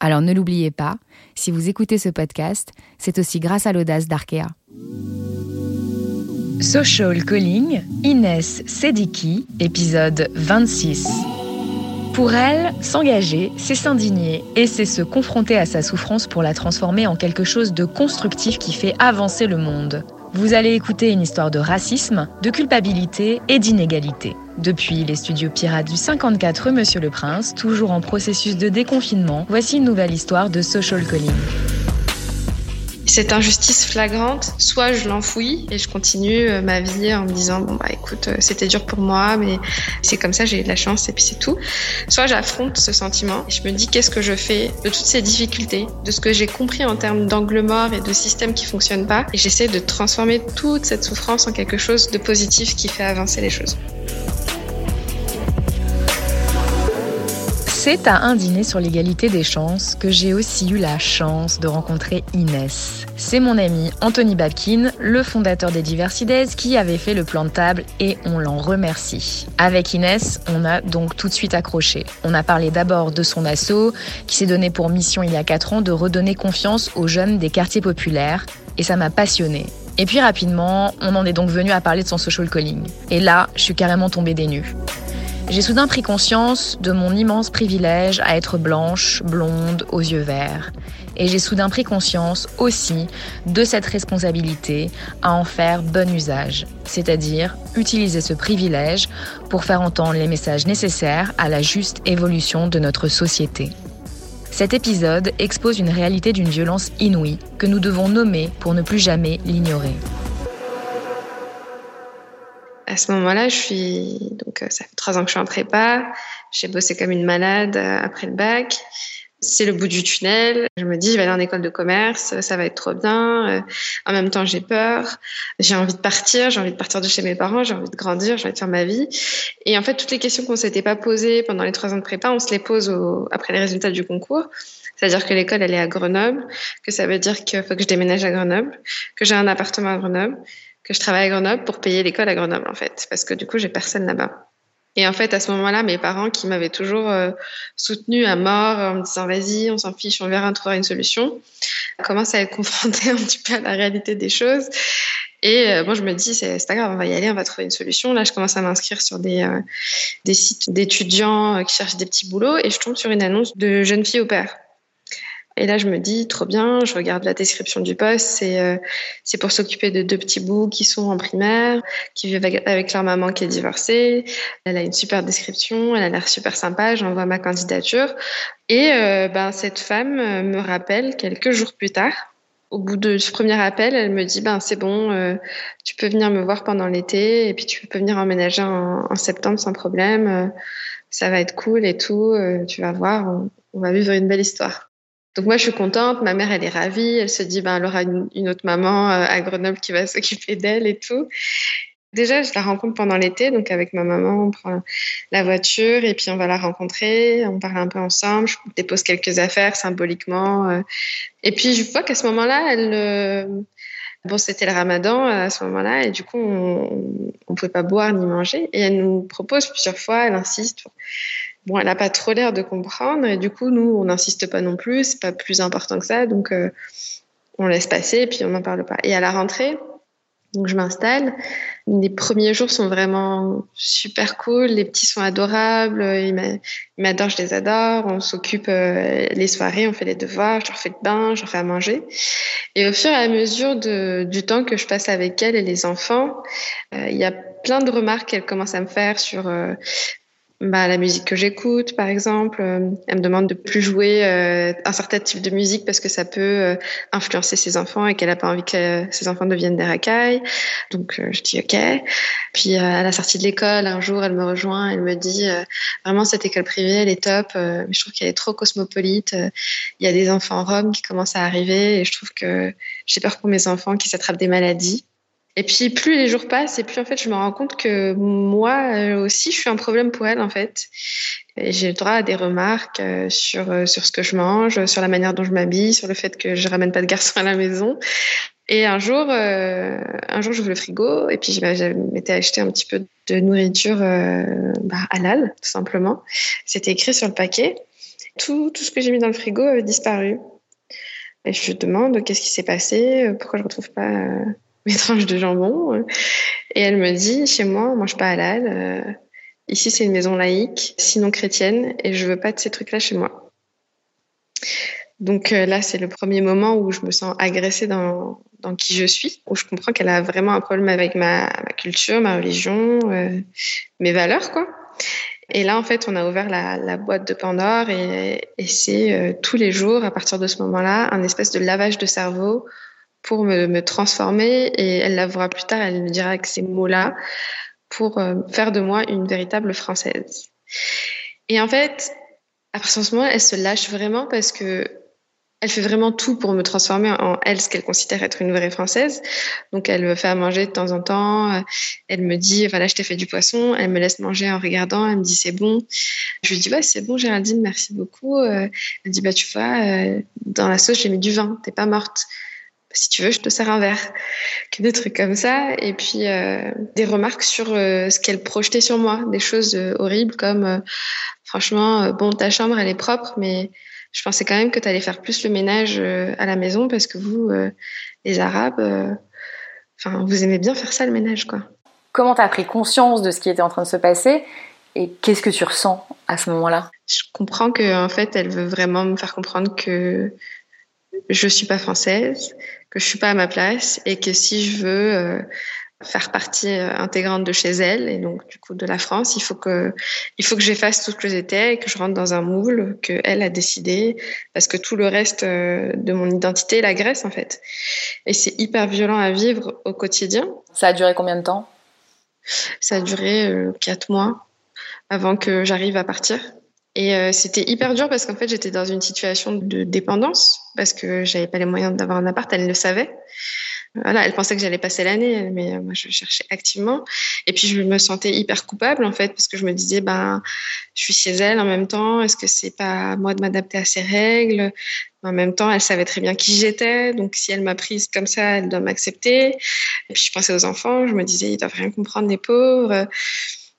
Alors ne l'oubliez pas, si vous écoutez ce podcast, c'est aussi grâce à l'audace d'Arkea. Social Calling, Inès Sediki, épisode 26. Pour elle, s'engager, c'est s'indigner et c'est se confronter à sa souffrance pour la transformer en quelque chose de constructif qui fait avancer le monde. Vous allez écouter une histoire de racisme, de culpabilité et d'inégalité. Depuis les studios pirates du 54 Monsieur le Prince, toujours en processus de déconfinement, voici une nouvelle histoire de social calling cette injustice flagrante, soit je l'enfouis et je continue euh, ma vie en me disant bon bah écoute euh, c'était dur pour moi mais c'est comme ça j'ai eu de la chance et puis c'est tout. Soit j'affronte ce sentiment et je me dis qu'est-ce que je fais de toutes ces difficultés, de ce que j'ai compris en termes d'angle mort et de système qui fonctionne pas et j'essaie de transformer toute cette souffrance en quelque chose de positif qui fait avancer les choses. C'est à un dîner sur l'égalité des chances que j'ai aussi eu la chance de rencontrer Inès. C'est mon ami Anthony Babkin, le fondateur des Diversides, qui avait fait le plan de table et on l'en remercie. Avec Inès, on a donc tout de suite accroché. On a parlé d'abord de son assaut, qui s'est donné pour mission il y a 4 ans de redonner confiance aux jeunes des quartiers populaires, et ça m'a passionné. Et puis rapidement, on en est donc venu à parler de son social calling. Et là, je suis carrément tombée des nues. J'ai soudain pris conscience de mon immense privilège à être blanche, blonde, aux yeux verts. Et j'ai soudain pris conscience aussi de cette responsabilité à en faire bon usage, c'est-à-dire utiliser ce privilège pour faire entendre les messages nécessaires à la juste évolution de notre société. Cet épisode expose une réalité d'une violence inouïe que nous devons nommer pour ne plus jamais l'ignorer à ce moment-là, je suis donc euh, ça fait trois ans que je suis en prépa. J'ai bossé comme une malade euh, après le bac. C'est le bout du tunnel. Je me dis, je vais aller en école de commerce, ça va être trop bien. Euh, en même temps, j'ai peur. J'ai envie de partir. J'ai envie de partir de chez mes parents. J'ai envie de grandir. J'ai envie de faire ma vie. Et en fait, toutes les questions qu'on s'était pas posées pendant les trois ans de prépa, on se les pose après les résultats du concours. C'est-à-dire que l'école, elle est à Grenoble, que ça veut dire qu'il faut que je déménage à Grenoble, que j'ai un appartement à Grenoble, que je travaille à Grenoble pour payer l'école à Grenoble, en fait, parce que du coup, j'ai personne là-bas. Et en fait, à ce moment-là, mes parents qui m'avaient toujours euh, soutenu à mort en me disant vas-y, on s'en fiche, on verra, on trouvera une solution, commencent à être confrontés un petit peu à la réalité des choses. Et euh, moi, je me dis, c'est pas grave, on va y aller, on va trouver une solution. Là, je commence à m'inscrire sur des, euh, des sites d'étudiants qui cherchent des petits boulots et je tombe sur une annonce de jeunes filles au père. Et là, je me dis, trop bien, je regarde la description du poste, c'est euh, pour s'occuper de deux petits bouts qui sont en primaire, qui vivent avec, leur maman qui est divorcée. Elle a une super description, elle a l'air super sympa, j'envoie ma candidature. Et euh, ben, cette femme euh, me rappelle quelques jours plus tard. Au bout de ce premier appel, elle me dit, ben, c'est bon, tu peux venir me voir pendant l'été et puis tu peux venir emménager en, en septembre sans problème. ça va être cool et tout, tu vas voir, on va vivre une belle histoire. Donc moi, je suis contente. Ma mère, elle est ravie. Elle se dit, ben, elle aura une, autre maman euh, à Grenoble qui va s'occuper d'elle et tout. Déjà, je la rencontre pendant l'été, donc avec ma maman, on prend la voiture et puis on va la rencontrer, on parle un peu ensemble, je dépose quelques affaires symboliquement. Euh. Et puis je vois qu'à ce moment-là, euh, bon, c'était le ramadan à ce moment-là et du coup, on ne pouvait pas boire ni manger. Et elle nous propose plusieurs fois, elle insiste bon, elle n'a pas trop l'air de comprendre et du coup, nous, on n'insiste pas non plus, c'est pas plus important que ça, donc euh, on laisse passer et puis on n'en parle pas. Et à la rentrée, donc je m'installe. Les premiers jours sont vraiment super cool. Les petits sont adorables. Ils m'adorent, je les adore. On s'occupe euh, les soirées, on fait les devoirs, je leur fais le bain, je leur fais à manger. Et au fur et à mesure du temps que je passe avec elles et les enfants, euh, il y a plein de remarques qu'elles commencent à me faire sur bah, la musique que j'écoute, par exemple. Euh, elle me demande de plus jouer euh, un certain type de musique parce que ça peut euh, influencer ses enfants et qu'elle n'a pas envie que ses enfants deviennent des racailles. Donc je dis ok. Puis à la sortie de l'école, un jour, elle me rejoint, elle me dit vraiment cette école privée, elle est top. je trouve qu'elle est trop cosmopolite. Il y a des enfants roms qui commencent à arriver et je trouve que j'ai peur pour mes enfants qui s'attrapent des maladies. Et puis plus les jours passent et plus en fait je me rends compte que moi euh, aussi je suis un problème pour elle en fait. J'ai le droit à des remarques euh, sur euh, sur ce que je mange, sur la manière dont je m'habille, sur le fait que je ramène pas de garçon à la maison. Et un jour, un jour, j'ouvre le frigo et puis bah, je m'étais acheté un petit peu de nourriture bah, halal, tout simplement. C'était écrit sur le paquet. Tout, tout ce que j'ai mis dans le frigo avait disparu. Et je demande qu'est-ce qui s'est passé, pourquoi je retrouve pas mes tranches de jambon. Et elle me dit, chez moi, on mange pas halal. Euh, ici, c'est une maison laïque, sinon chrétienne, et je veux pas de ces trucs-là chez moi. Donc euh, là, c'est le premier moment où je me sens agressée dans, qui je suis, où je comprends qu'elle a vraiment un problème avec ma, culture, ma religion, euh, mes valeurs, quoi. Et là, en fait, on a ouvert la, la boîte de Pandore et, et c'est tous les jours, à partir de ce moment-là, un espèce de lavage de cerveau pour me, me, transformer et elle l'avouera plus tard, elle me dira que ces mots-là pour euh, faire de moi une véritable française. Et en fait, à partir de ce moment, elle se lâche vraiment parce que elle fait vraiment tout pour me transformer en elle, ce qu'elle considère être une vraie française. Donc, elle me fait à manger de temps en temps. Elle me dit, voilà, je t'ai fait du poisson. Elle me laisse manger en regardant. Elle me dit, c'est bon. Je lui dis, ouais, c'est bon, Géraldine, merci beaucoup. Elle me dit, bah, tu vois, euh, dans la sauce, j'ai mis du vin. T'es pas morte si tu veux, je te sers un verre. Que des trucs comme ça. Et puis, euh, des remarques sur euh, ce qu'elle projetait sur moi. Des choses euh, horribles comme, franchement, bon, ta chambre, elle est propre, mais je pensais quand même que tu allais faire plus le ménage à la maison parce que vous, les Arabes, enfin, vous aimez bien faire ça, le ménage, quoi. Comment tu as pris conscience de ce qui était en train de se passer et qu'est-ce que tu ressens à ce moment-là? Je comprends qu'en en fait, elle veut vraiment me faire comprendre que je suis pas française, que je suis pas à ma place et que si je veux euh, faire partie euh, intégrante de chez elle et donc du coup de la France, il faut que il faut que j'efface tout ce que j'étais et que je rentre dans un moule que elle a décidé parce que tout le reste euh, de mon identité la Grèce en fait. Et c'est hyper violent à vivre au quotidien. Ça a duré combien de temps? Ça a duré quatre mois avant que j'arrive à partir. Et euh, c'était hyper dur parce qu'en fait, j'étais dans une situation de dépendance parce que j'avais pas les moyens d'avoir un appart. Elle le savait. Voilà, elle pensait que j'allais passer l'année, mais euh, moi, je cherchais activement. Et puis, je me sentais hyper coupable, en fait, parce que je me disais, ben, je suis chez elle en même temps. Est-ce que c'est pas à moi de m'adapter à ses règles? En même temps, elle savait très bien qui j'étais. Donc, si elle m'a prise comme ça, elle doit m'accepter. Et puis, je pensais aux enfants. Je me disais, ils doivent rien comprendre, les pauvres.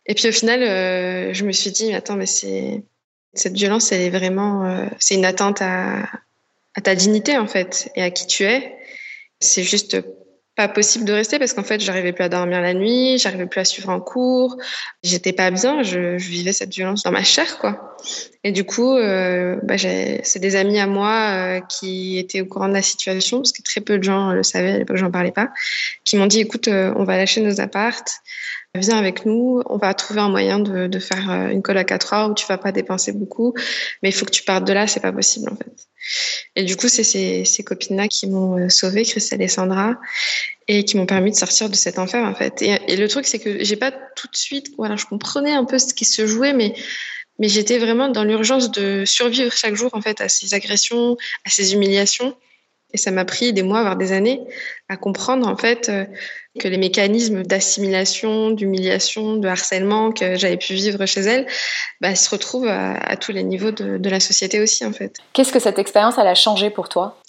Et puis, au final, euh, je me suis dit, attends, mais c'est, cette violence, elle est vraiment, euh, c'est une atteinte à, à, ta dignité en fait et à qui tu es. C'est juste pas possible de rester parce qu'en fait, j'arrivais plus à dormir la nuit, j'arrivais plus à suivre un cours, j'étais pas bien, je, vivais cette violence dans ma chair quoi. Et du coup, euh, bah, c'est des amis à moi euh, qui étaient au courant de la situation parce que très peu de gens le savaient à l'époque, j'en parlais pas, qui m'ont dit écoute, euh, on va lâcher nos appartes, viens avec nous, on va trouver un moyen de, faire euh, une coloc à trois où tu vas pas dépenser beaucoup, mais il faut que tu partes de là, c'est pas possible en fait. Et du coup, c'est ces, copines-là qui m'ont euh, sauvée, Christelle et Sandra, et qui m'ont permis de sortir de cet enfer en fait. Et, et le truc, c'est que j'ai pas tout de suite, voilà, je comprenais un peu ce qui se jouait, mais mais j'étais vraiment dans l'urgence de survivre chaque jour en fait à ces agressions, à ces humiliations. Et ça m'a pris des mois, voire des années, à comprendre en fait euh, que les mécanismes d'assimilation, d'humiliation, de harcèlement que j'avais pu vivre chez elle, bah, se retrouvent à, à, tous les niveaux de, de, la société aussi en fait. Qu'est-ce que cette expérience elle a changé pour toi?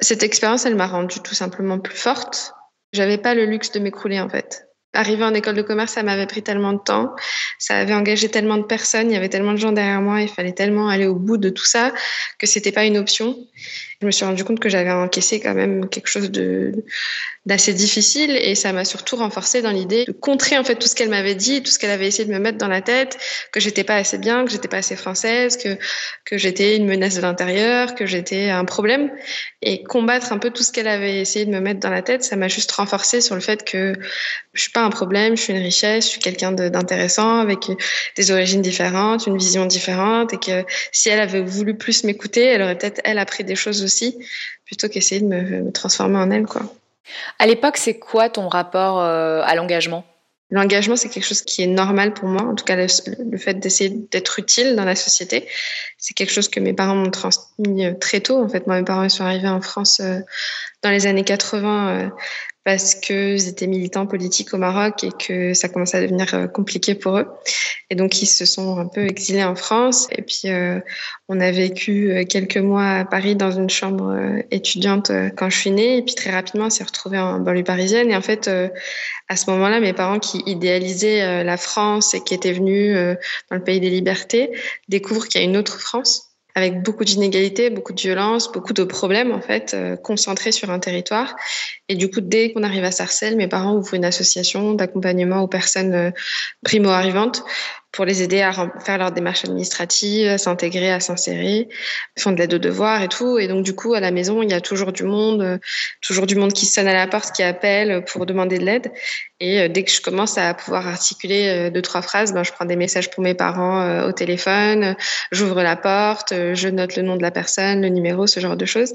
Cette expérience, elle m'a rendue tout simplement plus forte. J'avais pas le luxe de m'écrouler en fait. Arriver en école de commerce, ça m'avait pris tellement de temps, ça avait engagé tellement de personnes, il y avait tellement de gens derrière moi, il fallait tellement aller au bout de tout ça que c'était pas une option. Je me suis rendu compte que j'avais encaissé quand même quelque chose de d'assez difficile et ça m'a surtout renforcé dans l'idée de contrer en fait tout ce qu'elle m'avait dit, tout ce qu'elle avait essayé de me mettre dans la tête, que j'étais pas assez bien, que j'étais pas assez française, que que j'étais une menace de l'intérieur, que j'étais un problème et combattre un peu tout ce qu'elle avait essayé de me mettre dans la tête, ça m'a juste renforcé sur le fait que je suis pas un problème, je suis une richesse, je suis quelqu'un d'intéressant avec des origines différentes, une vision différente et que si elle avait voulu plus m'écouter, elle aurait peut-être elle appris des choses aussi plutôt qu'essayer de me, me, transformer en elle quoi. À l'époque, c'est quoi ton rapport euh, à l'engagement? L'engagement, c'est quelque chose qui est normal pour moi. En tout cas, le, fait d'essayer d'être utile dans la société, c'est quelque chose que mes parents m'ont transmis euh, très tôt. En fait, moi, mes parents sont arrivés en France euh, dans les années 80 parce qu'ils étaient militants politiques au Maroc et que ça commençait à devenir euh, compliqué pour eux. Et donc, ils se sont un peu exilés en France. Et puis, euh, on a vécu euh, quelques mois à Paris dans une chambre étudiante quand je suis née. Et puis, très rapidement, on s'est retrouvés en banlieue parisienne. Et en fait, à ce moment-là, mes parents qui idéalisaient la France et qui étaient venus dans le pays des libertés découvrent qu'il y a une autre France avec beaucoup d'inégalités, beaucoup de violences, beaucoup de problèmes en fait euh, concentrés sur un territoire. Et du coup, dès qu'on arrive à Sarcelles, mes parents ouvrent une association d'accompagnement aux personnes euh, primo-arrivantes pour les aider à faire leur démarche administrative, à s'intégrer, à s'insérer, font de l'aide aux devoirs et tout. Et donc, du coup, à la maison, il y a toujours du monde, euh, toujours du monde qui sonne à la porte, qui appelle pour demander de l'aide. Et euh, dès que je commence à pouvoir articuler euh, deux, trois phrases, ben, je prends des messages pour mes parents au téléphone, j'ouvre la porte, je note le nom de la personne, le numéro, ce genre de choses.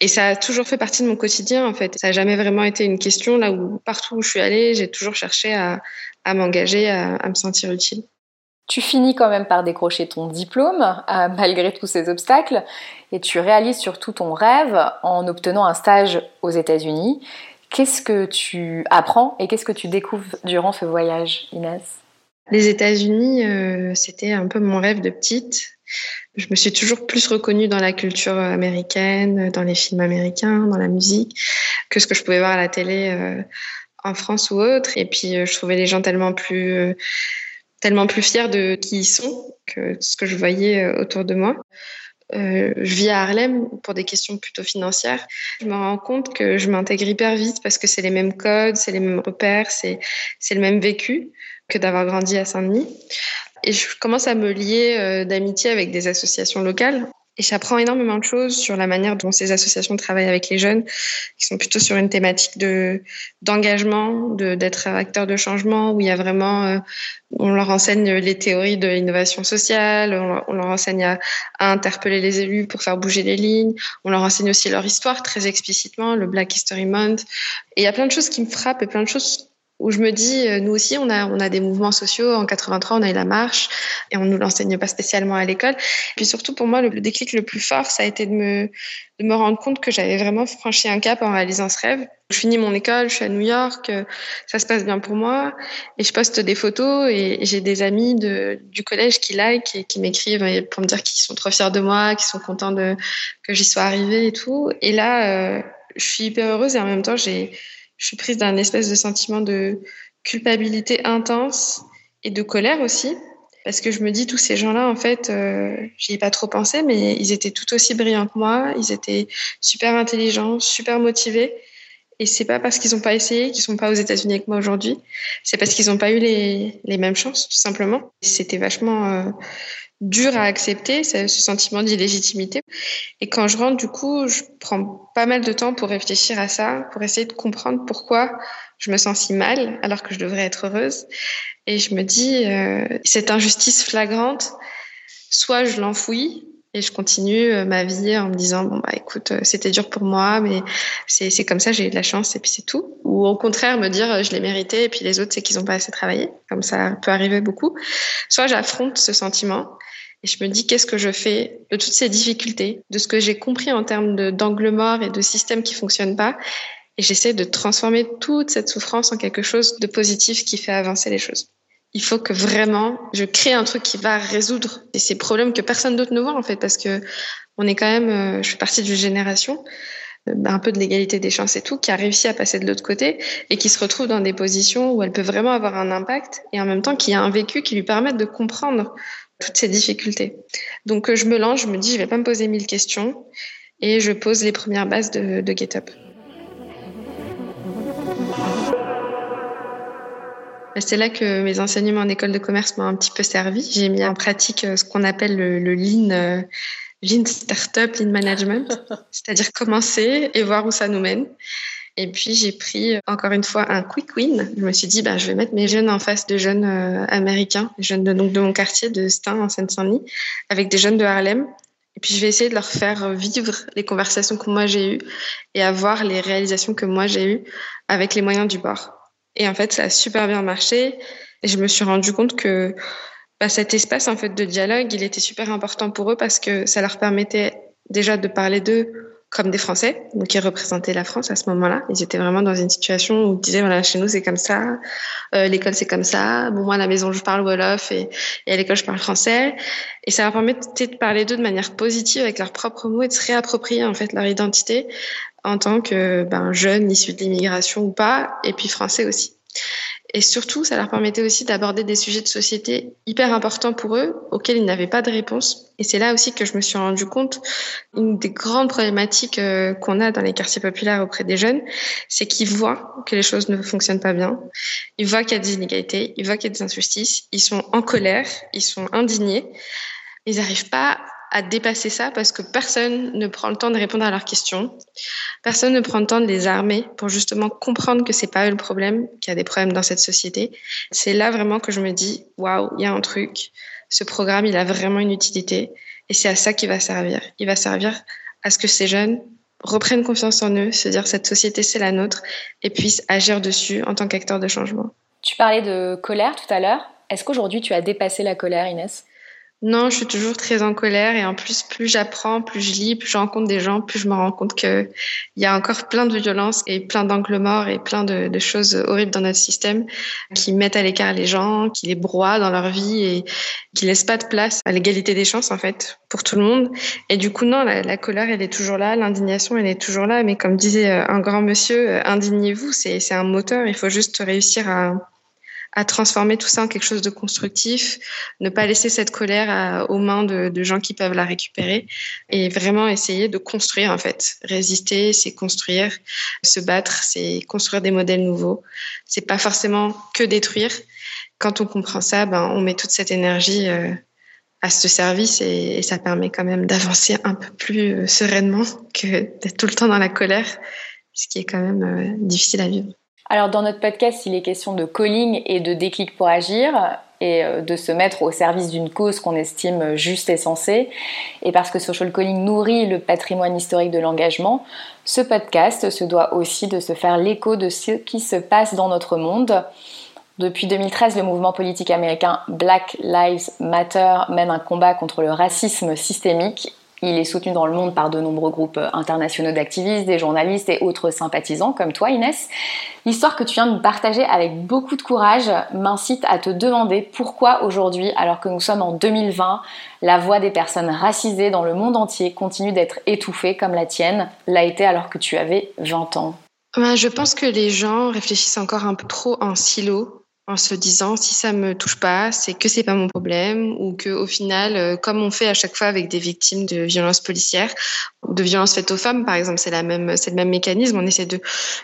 Et ça a toujours fait partie de mon quotidien, en fait. Ça n'a jamais vraiment été une question là où, partout où je suis allée, j'ai toujours cherché à, à m'engager, à, à me sentir utile. Tu finis quand même par décrocher ton diplôme, euh, malgré tous ces obstacles, et tu réalises surtout ton rêve en obtenant un stage aux États-Unis. Qu'est-ce que tu apprends et qu'est-ce que tu découvres durant ce voyage, Inès? Les États-Unis, euh, c'était un peu mon rêve de petite. Je me suis toujours plus reconnue dans la culture américaine, dans les films américains, dans la musique, que ce que je pouvais voir à la télé euh, en France ou autre. Et puis, je trouvais les gens tellement plus tellement plus fière de qui ils sont que ce que je voyais euh, autour de moi. Euh, je vis à Harlem pour des questions plutôt financières. Je me rends compte que je m'intègre hyper vite parce que c'est les mêmes codes, c'est les mêmes repères, c'est le même vécu que d'avoir grandi à Saint-Denis. Et je commence à me lier euh, d'amitié avec des associations locales. Et j'apprends énormément de choses sur la manière dont ces associations travaillent avec les jeunes, qui sont plutôt sur une thématique de d'engagement, de d'être acteur de changement, où il y a vraiment, euh, on leur enseigne les théories de l'innovation sociale, on, leur enseigne à, à, interpeller les élus pour faire bouger les lignes, on leur enseigne aussi leur histoire très explicitement, le Black History Month. Et il y a plein de choses qui me frappent et plein de choses où je me dis, euh, nous aussi, on a, on a des mouvements sociaux. En 83, on a eu la marche et on ne nous l'enseigne pas spécialement à l'école. Puis surtout, pour moi, le, déclic le plus fort, ça a été de me, de me rendre compte que j'avais vraiment franchi un cap en réalisant ce rêve. Je finis mon école, je suis à New York, euh, ça se passe bien pour moi et je poste des photos et j'ai des amis de, du collège qui like et qui m'écrivent pour me dire qu'ils sont trop fiers de moi, qu'ils sont contents de, que j'y sois arrivée et tout. Et là, euh, je suis hyper heureuse et en même temps, j'ai, je suis prise d'un espèce de sentiment de culpabilité intense et de colère aussi. Parce que je me dis, tous ces gens-là, en fait, euh, j'y ai pas trop pensé, mais ils étaient tout aussi brillants que moi. Ils étaient super intelligents, super motivés. Et c'est pas parce qu'ils n'ont pas essayé qu'ils sont pas aux États-Unis avec moi aujourd'hui. C'est parce qu'ils n'ont pas eu les, les, mêmes chances, tout simplement. C'était vachement euh, dur à accepter, ce sentiment d'illégitimité. Et quand je rentre, du coup, je prends pas mal de temps pour réfléchir à ça, pour essayer de comprendre pourquoi je me sens si mal alors que je devrais être heureuse. Et je me dis, euh, cette injustice flagrante, soit je l'enfouis et je continue euh, ma vie en me disant bon bah écoute euh, c'était dur pour moi mais c'est c'est comme ça j'ai eu de la chance et puis c'est tout ou au contraire me dire je l'ai mérité et puis les autres c'est qu'ils ont pas assez travaillé comme ça peut arriver beaucoup soit j'affronte ce sentiment et je me dis, qu'est-ce que je fais de toutes ces difficultés, de ce que j'ai compris en termes d'angle mort et de système qui fonctionne pas. Et j'essaie de transformer toute cette souffrance en quelque chose de positif qui fait avancer les choses. Il faut que vraiment je crée un truc qui va résoudre ces problèmes que personne d'autre ne voit en fait, parce que on est quand même, euh, je fais partie d'une génération euh, un peu de l'égalité des chances et tout, qui a réussi à passer de l'autre côté et qui se retrouve dans des positions où elle peut vraiment avoir un impact et en même temps qui a un vécu qui lui permet de comprendre toutes ces difficultés. Donc euh, je me lance, je me dis, je vais pas me poser mille questions et je pose les premières bases de, de. C'est là que mes enseignements en école de commerce m'ont un petit peu servi. J'ai mis en pratique euh, ce qu'on appelle le, le lean, euh, lean startup, lean management, c'est-à-dire commencer et voir où ça nous mène. Et puis j'ai pris encore une fois un quick win. Je me suis dit, bah, je vais mettre mes jeunes en face de jeunes américains, jeunes de, donc de mon quartier de Stein en Seine-Saint-Denis, avec des jeunes de Harlem. Et puis je vais essayer de leur faire vivre les conversations que moi j'ai eues et avoir les réalisations que moi j'ai eues avec les moyens du bord. Et en fait, ça a super bien marché. Et je me suis rendu compte que bah, cet espace en fait de dialogue, il était super important pour eux parce que ça leur permettait déjà de parler d'eux comme des Français, donc qui représentaient la France à ce moment-là. Ils étaient vraiment dans une situation où ils disaient voilà chez nous c'est comme ça, euh, l'école c'est comme ça. Bon moi à la maison je parle wolof et, et à l'école je parle français. Et ça leur permettait de parler d'eux de manière positive avec leurs propres mots et de se réapproprier en fait leur identité en tant que ben, jeunes issus de l'immigration ou pas, et puis français aussi. Et surtout, ça leur permettait aussi d'aborder des sujets de société hyper importants pour eux, auxquels ils n'avaient pas de réponse. Et c'est là aussi que je me suis rendu compte, une des grandes problématiques euh, qu'on a dans les quartiers populaires auprès des jeunes, c'est qu'ils voient que les choses ne fonctionnent pas bien. Ils voient qu'il y a des inégalités, ils voient qu'il y a des injustices, ils sont en colère, ils sont indignés. Ils n'arrivent pas à dépasser ça parce que personne ne prend le temps de répondre à leurs questions. Personne ne prend le temps de les armer pour justement comprendre que c'est pas eux le problème, qu'il y a des problèmes dans cette société. C'est là vraiment que je me dis, waouh, il y a un truc. Ce programme, il a vraiment une utilité et c'est à ça qu'il va servir. Il va servir à ce que ces jeunes reprennent confiance en eux, se dire cette société c'est la nôtre et puissent agir dessus en tant qu'acteurs de changement. Tu parlais de colère tout à l'heure. Est-ce qu'aujourd'hui tu as dépassé la colère, Inès? Non, je suis toujours très en colère et en plus, plus j'apprends, plus je lis, plus je rencontre des gens, plus je me rends compte qu'il y a encore plein de violences et plein d'angles morts et plein de, choses horribles dans notre système qui mettent à l'écart les gens, qui les broient dans leur vie et qui laissent pas de place à l'égalité des chances en fait pour tout le monde. Et du coup, non, la, la colère, elle est toujours là, l'indignation, elle est toujours là. Mais comme disait euh, un grand monsieur, euh, indignez-vous, c'est un moteur. Il faut juste réussir à à transformer tout ça en quelque chose de constructif, ne pas laisser cette colère aux mains de, gens qui peuvent la récupérer et vraiment essayer de construire en fait. Résister, c'est construire. Se battre, c'est construire des modèles nouveaux. C'est pas forcément que détruire. Quand on comprend ça, ben on met toute cette énergie euh, à ce service et, ça permet quand même d'avancer un peu plus euh, sereinement que d'être tout le temps dans la colère, ce qui est quand même euh, difficile à vivre. Alors dans notre podcast, il est question de calling et de déclic pour agir et euh, de se mettre au service d'une cause qu'on estime juste et sensée. Et parce que social calling nourrit le patrimoine historique de l'engagement, ce podcast se doit aussi de se faire l'écho de ce qui se passe dans notre monde. Depuis 2013, le mouvement politique américain Black Lives Matter mène un combat contre le racisme systémique il est soutenu dans le monde par de nombreux groupes internationaux d'activistes, des journalistes et autres sympathisants comme toi Inès. L'histoire que tu viens de partager avec beaucoup de courage m'incite à te demander pourquoi aujourd'hui, alors que nous sommes en 2020, la voix des personnes racisées dans le monde entier continue d'être étouffée comme la tienne l'a été alors que tu avais 20 ans. Ben, je pense que les gens réfléchissent encore un peu trop en silo en se disant si ça me touche pas, c'est que c'est pas mon problème ou que au final, euh, comme on fait à chaque fois avec des victimes de violences policières, de violences faites aux femmes, par exemple, c'est la même, c'est le même mécanisme. On essaie de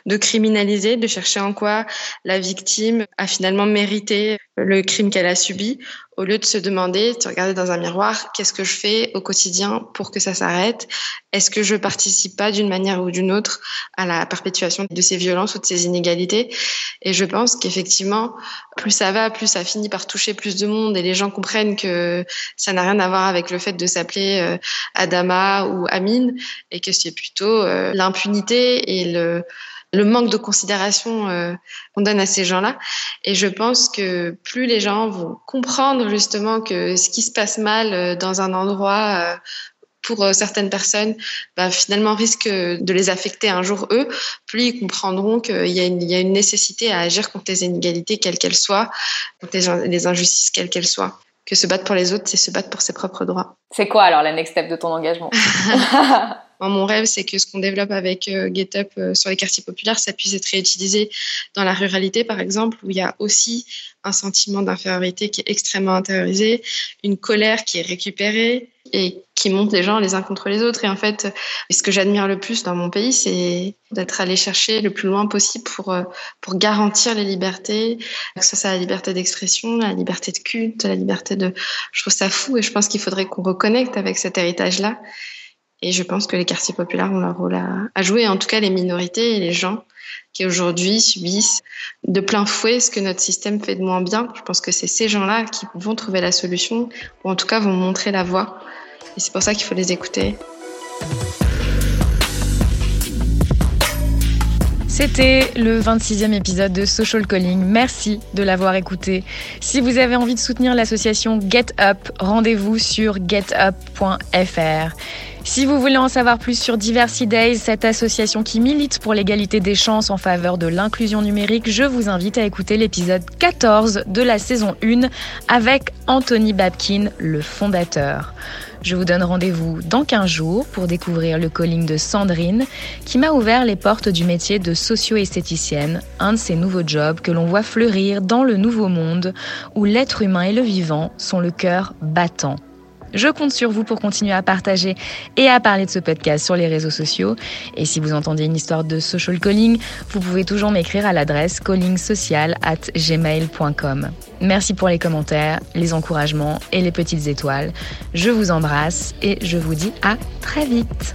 de criminaliser, de chercher en quoi la victime a finalement mérité le crime qu'elle a subi, au lieu de se demander, de regarder dans un miroir, qu'est-ce que je fais au quotidien pour que ça s'arrête? Est-ce que je participe pas d'une manière ou d'une autre à la perpétuation de ces violences ou de ces inégalités? Et je pense qu'effectivement, plus ça va, plus ça finit par toucher plus de monde. Et les gens comprennent que ça n'a rien à voir avec le fait de s'appeler euh, Adama ou Amine et que c'est plutôt euh, l'impunité et le le manque de considération euh, qu'on donne à ces gens-là. Et je pense que plus les gens vont comprendre justement que ce qui se passe mal euh, dans un endroit euh, pour certaines personnes, bah, finalement risque de les affecter un jour eux, plus ils comprendront qu'il y, a une, y a une nécessité à agir contre les inégalités, quelles qu'elles soient, contre les, les injustices, quelles qu'elles soient que se battre pour les autres, c'est se battre pour ses propres droits. C'est quoi alors la next step de ton engagement? Mon rêve, c'est que ce qu'on développe avec euh, GetUp sur les quartiers populaires, ça puisse être réutilisé dans la ruralité, par exemple, où il y a aussi un sentiment d'infériorité qui est extrêmement intériorisé, une colère qui est récupérée et qui monte les gens les uns contre les autres. Et en fait, ce que j'admire le plus dans mon pays, c'est d'être allé chercher le plus loin possible pour, euh, pour garantir les libertés, que ce soit la liberté d'expression, la liberté de culte, la liberté de... Je trouve ça fou et je pense qu'il faudrait qu'on reconnecte avec cet héritage-là et je pense que les quartiers populaires ont leur rôle à, jouer, en tout cas les minorités et les gens qui aujourd'hui subissent de plein fouet ce que notre système fait de moins bien. Je pense que c'est ces gens-là qui vont trouver la solution, ou en tout cas vont montrer la voie. Et c'est pour ça qu'il faut les écouter. C'était le 26e épisode de Social Calling. Merci de l'avoir écouté. Si vous avez envie de soutenir l'association Get Up, rendez-vous sur getup.fr. Si vous voulez en savoir plus sur Diversity Days, cette association qui milite pour l'égalité des chances en faveur de l'inclusion numérique, je vous invite à écouter l'épisode 14 de la saison 1 avec Anthony Babkin, le fondateur. Je vous donne rendez-vous dans 15 jours pour découvrir le calling de Sandrine, qui m'a ouvert les portes du métier de socio-esthéticienne, un de ces nouveaux jobs que l'on voit fleurir dans le nouveau monde où l'être humain et le vivant sont le cœur battant. Je compte sur vous pour continuer à partager et à parler de ce podcast sur les réseaux sociaux. Et si vous entendez une histoire de social calling, vous pouvez toujours m'écrire à l'adresse callingsocial at gmail.com. Merci pour les commentaires, les encouragements et les petites étoiles. Je vous embrasse et je vous dis à très vite.